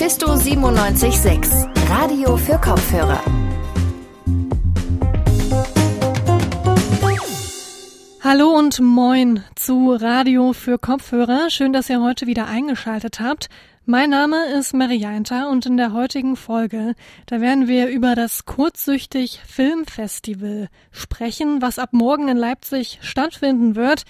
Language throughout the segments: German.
Mephisto 976, Radio für Kopfhörer. Hallo und moin zu Radio für Kopfhörer. Schön, dass ihr heute wieder eingeschaltet habt. Mein Name ist Marianta und in der heutigen Folge, da werden wir über das Kurzsüchtig Filmfestival sprechen, was ab morgen in Leipzig stattfinden wird.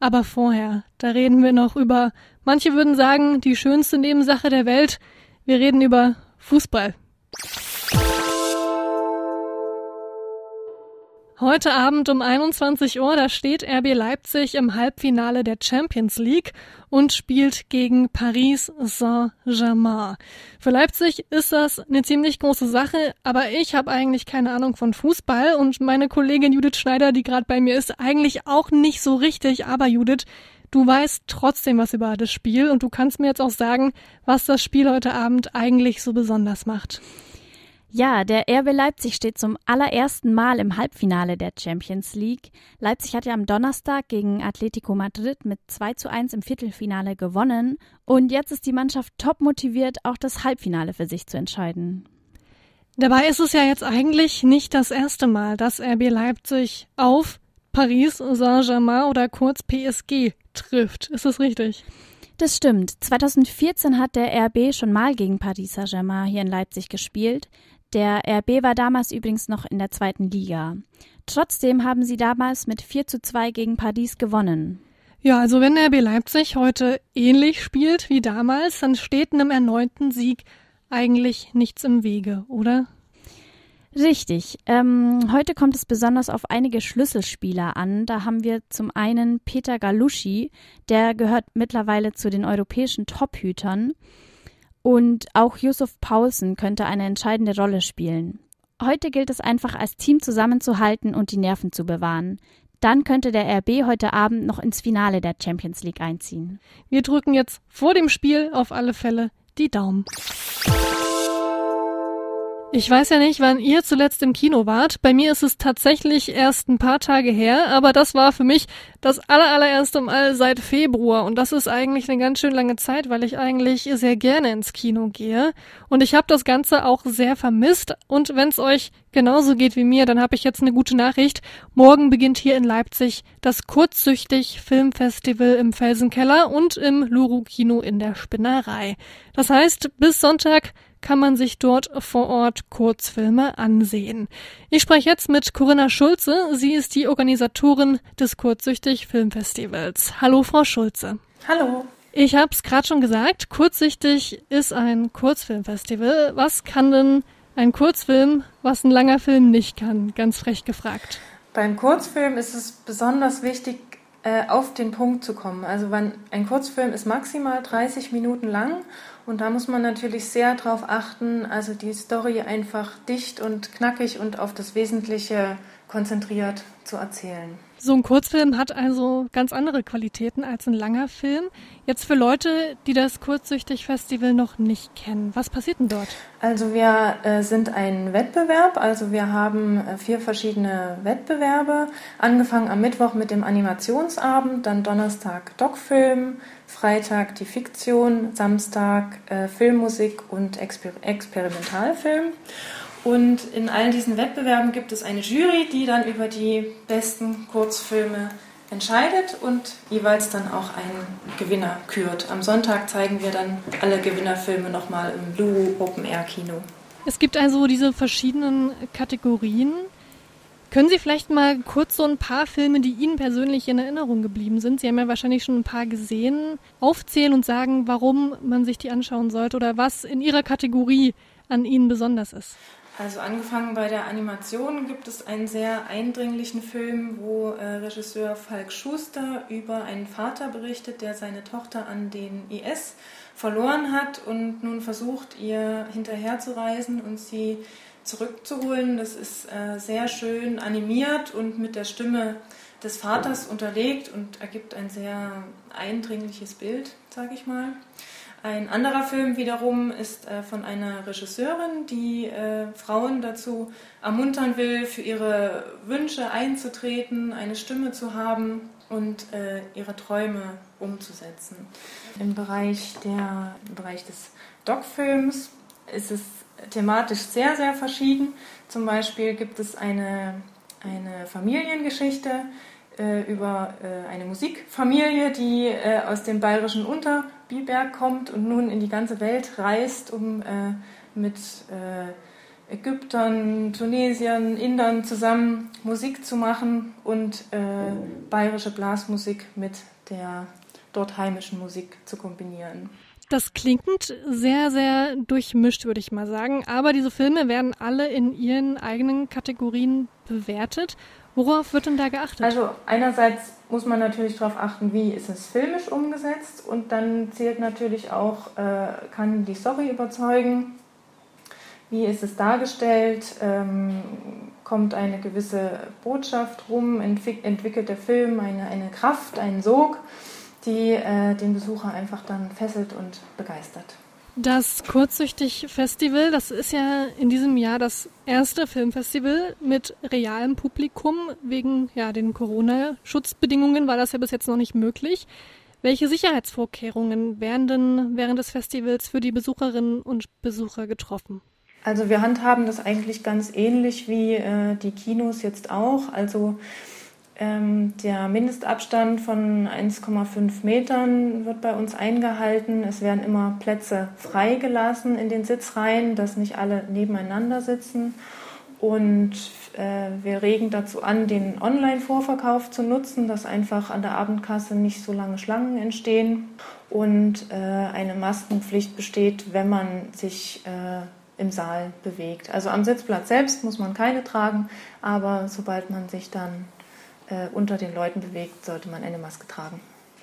Aber vorher, da reden wir noch über, manche würden sagen, die schönste Nebensache der Welt. Wir reden über Fußball. Heute Abend um 21 Uhr, da steht RB Leipzig im Halbfinale der Champions League und spielt gegen Paris Saint-Germain. Für Leipzig ist das eine ziemlich große Sache, aber ich habe eigentlich keine Ahnung von Fußball und meine Kollegin Judith Schneider, die gerade bei mir ist, eigentlich auch nicht so richtig. Aber Judith, du weißt trotzdem was über das Spiel und du kannst mir jetzt auch sagen, was das Spiel heute Abend eigentlich so besonders macht. Ja, der RB Leipzig steht zum allerersten Mal im Halbfinale der Champions League. Leipzig hat ja am Donnerstag gegen Atletico Madrid mit 2 zu 1 im Viertelfinale gewonnen und jetzt ist die Mannschaft top motiviert, auch das Halbfinale für sich zu entscheiden. Dabei ist es ja jetzt eigentlich nicht das erste Mal, dass RB Leipzig auf Paris Saint-Germain oder kurz PSG trifft. Ist das richtig? Das stimmt. 2014 hat der RB schon mal gegen Paris Saint-Germain hier in Leipzig gespielt. Der RB war damals übrigens noch in der zweiten Liga. Trotzdem haben sie damals mit 4 zu 2 gegen Paris gewonnen. Ja, also wenn RB Leipzig heute ähnlich spielt wie damals, dann steht einem erneuten Sieg eigentlich nichts im Wege, oder? Richtig. Ähm, heute kommt es besonders auf einige Schlüsselspieler an. Da haben wir zum einen Peter Galuschi, der gehört mittlerweile zu den europäischen Tophütern. Und auch Yusuf Paulsen könnte eine entscheidende Rolle spielen. Heute gilt es einfach als Team zusammenzuhalten und die Nerven zu bewahren. Dann könnte der RB heute Abend noch ins Finale der Champions League einziehen. Wir drücken jetzt vor dem Spiel auf alle Fälle die Daumen. Ich weiß ja nicht, wann ihr zuletzt im Kino wart. Bei mir ist es tatsächlich erst ein paar Tage her, aber das war für mich das allerallererste Mal seit Februar und das ist eigentlich eine ganz schön lange Zeit, weil ich eigentlich sehr gerne ins Kino gehe und ich habe das Ganze auch sehr vermisst und wenn es euch genauso geht wie mir, dann habe ich jetzt eine gute Nachricht. Morgen beginnt hier in Leipzig das Kurzsüchtig Filmfestival im Felsenkeller und im Luru Kino in der Spinnerei. Das heißt, bis Sonntag kann man sich dort vor Ort Kurzfilme ansehen. Ich spreche jetzt mit Corinna Schulze. Sie ist die Organisatorin des Kurzsichtig Filmfestivals. Hallo, Frau Schulze. Hallo. Ich habe es gerade schon gesagt, Kurzsichtig ist ein Kurzfilmfestival. Was kann denn ein Kurzfilm, was ein langer Film nicht kann? Ganz frech gefragt. Beim Kurzfilm ist es besonders wichtig, äh, auf den Punkt zu kommen. Also ein Kurzfilm ist maximal 30 Minuten lang und da muss man natürlich sehr darauf achten, also die Story einfach dicht und knackig und auf das Wesentliche konzentriert zu erzählen. So ein Kurzfilm hat also ganz andere Qualitäten als ein langer Film. Jetzt für Leute, die das Kurzsüchtig-Festival noch nicht kennen, was passiert denn dort? Also wir äh, sind ein Wettbewerb, also wir haben äh, vier verschiedene Wettbewerbe, angefangen am Mittwoch mit dem Animationsabend, dann Donnerstag Doc-Film, Freitag die Fiktion, Samstag äh, Filmmusik und Exper Experimentalfilm. Und in all diesen Wettbewerben gibt es eine Jury, die dann über die besten Kurzfilme entscheidet und jeweils dann auch einen Gewinner kürt. Am Sonntag zeigen wir dann alle Gewinnerfilme nochmal im Blue Open Air Kino. Es gibt also diese verschiedenen Kategorien. Können Sie vielleicht mal kurz so ein paar Filme, die Ihnen persönlich in Erinnerung geblieben sind, Sie haben ja wahrscheinlich schon ein paar gesehen, aufzählen und sagen, warum man sich die anschauen sollte oder was in Ihrer Kategorie an Ihnen besonders ist? Also angefangen bei der Animation gibt es einen sehr eindringlichen Film, wo äh, Regisseur Falk Schuster über einen Vater berichtet, der seine Tochter an den IS verloren hat und nun versucht, ihr hinterherzureisen und sie zurückzuholen. Das ist äh, sehr schön animiert und mit der Stimme des Vaters unterlegt und ergibt ein sehr eindringliches Bild, sage ich mal. Ein anderer Film wiederum ist äh, von einer Regisseurin, die äh, Frauen dazu ermuntern will, für ihre Wünsche einzutreten, eine Stimme zu haben. und äh, ihre Träume umzusetzen. Im Bereich, der, Im Bereich des Doc-Films ist es thematisch sehr, sehr verschieden. Zum Beispiel gibt es eine, eine Familiengeschichte äh, über äh, eine Musikfamilie, die äh, aus dem bayerischen Unterbiberg kommt und nun in die ganze Welt reist, um äh, mit äh, Ägyptern, Tunesiern, Indern zusammen Musik zu machen und äh, bayerische Blasmusik mit der dort heimischen Musik zu kombinieren. Das klingt sehr, sehr durchmischt, würde ich mal sagen. Aber diese Filme werden alle in ihren eigenen Kategorien bewertet. Worauf wird denn da geachtet? Also einerseits muss man natürlich darauf achten, wie ist es filmisch umgesetzt und dann zählt natürlich auch, äh, kann die Story überzeugen, wie ist es dargestellt, ähm, kommt eine gewisse Botschaft rum, entwick entwickelt der Film eine, eine Kraft, einen Sog die äh, den Besucher einfach dann fesselt und begeistert. Das Kurzsüchtig Festival, das ist ja in diesem Jahr das erste Filmfestival mit realem Publikum. Wegen ja, den Corona-Schutzbedingungen war das ja bis jetzt noch nicht möglich. Welche Sicherheitsvorkehrungen werden denn während des Festivals für die Besucherinnen und Besucher getroffen? Also wir handhaben das eigentlich ganz ähnlich wie äh, die Kinos jetzt auch. Also ähm, der Mindestabstand von 1,5 Metern wird bei uns eingehalten. Es werden immer Plätze freigelassen in den Sitzreihen, dass nicht alle nebeneinander sitzen. Und äh, wir regen dazu an, den Online-Vorverkauf zu nutzen, dass einfach an der Abendkasse nicht so lange Schlangen entstehen. Und äh, eine Maskenpflicht besteht, wenn man sich äh, im Saal bewegt. Also am Sitzplatz selbst muss man keine tragen, aber sobald man sich dann äh, unter den Leuten bewegt, sollte man eine Maske tragen.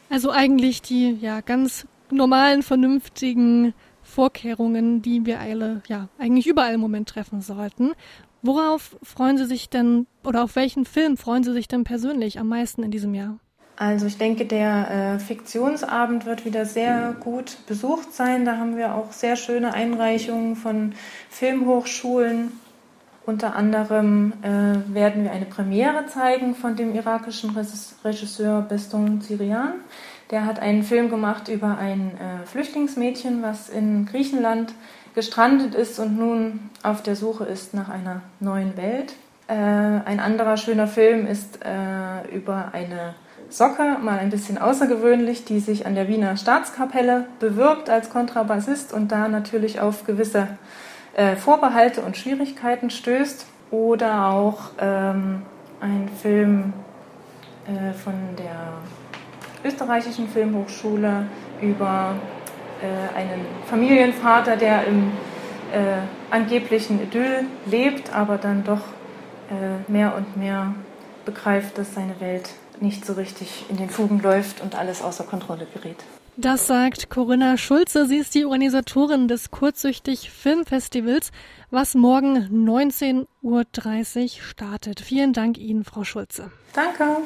Also eigentlich die ja ganz normalen, vernünftigen Vorkehrungen, die wir alle ja eigentlich überall im Moment treffen sollten. Worauf freuen Sie sich denn oder auf welchen Film freuen Sie sich denn persönlich am meisten in diesem Jahr? Also ich denke, der äh, Fiktionsabend wird wieder sehr gut besucht sein. Da haben wir auch sehr schöne Einreichungen von Filmhochschulen unter anderem äh, werden wir eine Premiere zeigen von dem irakischen Regisseur Beston Sirian. Der hat einen Film gemacht über ein äh, Flüchtlingsmädchen, was in Griechenland gestrandet ist und nun auf der Suche ist nach einer neuen Welt. Äh, ein anderer schöner Film ist äh, über eine Socke, mal ein bisschen außergewöhnlich, die sich an der Wiener Staatskapelle bewirbt als Kontrabassist und da natürlich auf gewisse äh, Vorbehalte und Schwierigkeiten stößt. Oder auch ähm, ein Film äh, von der österreichischen Filmhochschule über äh, einen Familienvater, der im äh, angeblichen Idyll lebt, aber dann doch äh, mehr und mehr begreift, dass seine Welt nicht so richtig in den Fugen läuft und alles außer Kontrolle gerät. Das sagt Corinna Schulze. Sie ist die Organisatorin des Kurzsüchtig Filmfestivals, was morgen 19.30 Uhr startet. Vielen Dank Ihnen, Frau Schulze. Danke.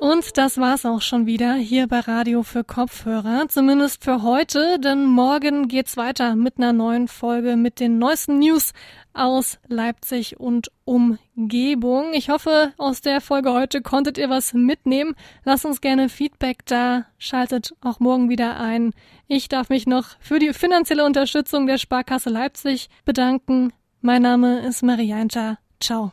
Und das war's auch schon wieder hier bei Radio für Kopfhörer. Zumindest für heute, denn morgen geht's weiter mit einer neuen Folge mit den neuesten News aus Leipzig und Umgebung. Ich hoffe, aus der Folge heute konntet ihr was mitnehmen. Lasst uns gerne Feedback da. Schaltet auch morgen wieder ein. Ich darf mich noch für die finanzielle Unterstützung der Sparkasse Leipzig bedanken. Mein Name ist Marianta. Ciao.